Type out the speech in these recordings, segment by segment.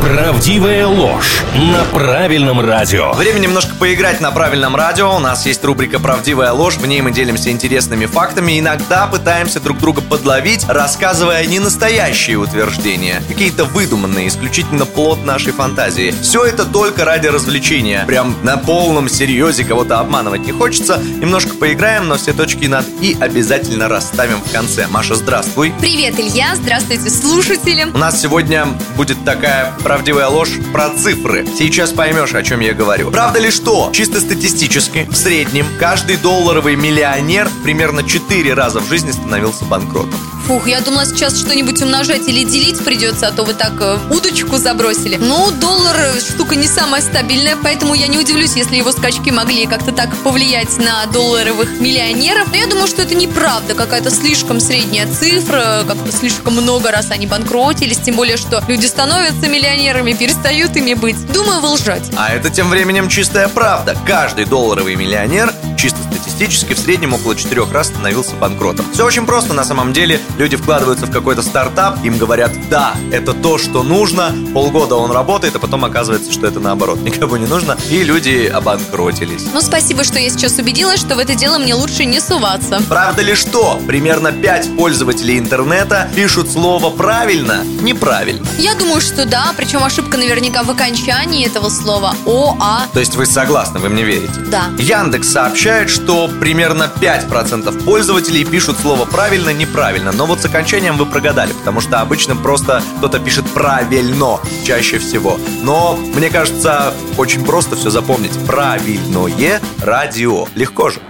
Правдивая ложь на правильном радио. Время немножко поиграть на правильном радио. У нас есть рубрика «Правдивая ложь». В ней мы делимся интересными фактами. Иногда пытаемся друг друга подловить, рассказывая не настоящие утверждения. Какие-то выдуманные, исключительно плод нашей фантазии. Все это только ради развлечения. Прям на полном серьезе кого-то обманывать не хочется. Немножко поиграем, но все точки над «и» обязательно расставим в конце. Маша, здравствуй. Привет, Илья. Здравствуйте, слушатели. У нас сегодня будет такая правдивая ложь про цифры. Сейчас поймешь, о чем я говорю. Правда ли что? Чисто статистически, в среднем, каждый долларовый миллионер примерно 4 раза в жизни становился банкротом. Фух, я думала, сейчас что-нибудь умножать или делить придется, а то вы так э, удочку забросили. Ну, доллар э, штука не самая стабильная, поэтому я не удивлюсь, если его скачки могли как-то так повлиять на долларовых миллионеров. Но я думаю, что это неправда, какая-то слишком средняя цифра, как-то слишком много раз они банкротились, тем более, что люди становятся миллионерами, перестают ими быть. Думаю, вы лжете. А это тем временем чистая правда. Каждый долларовый миллионер чисто статистически в среднем около 4 раз становился банкротом. Все очень просто на самом деле. Люди вкладываются в какой-то стартап, им говорят, да, это то, что нужно, полгода он работает, а потом оказывается, что это наоборот, никому не нужно, и люди обанкротились. Ну, спасибо, что я сейчас убедилась, что в это дело мне лучше не суваться. Правда ли что? Примерно 5 пользователей интернета пишут слово правильно, неправильно. Я думаю, что да, причем ошибка наверняка в окончании этого слова О, А. То есть вы согласны, вы мне верите? Да. Яндекс сообщает, что примерно 5% пользователей пишут слово правильно, неправильно. Но вот с окончанием вы прогадали, потому что обычно просто кто-то пишет правильно чаще всего. Но мне кажется, очень просто все запомнить. Правильное радио. Легко же.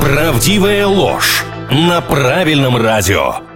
Правдивая ложь на правильном радио.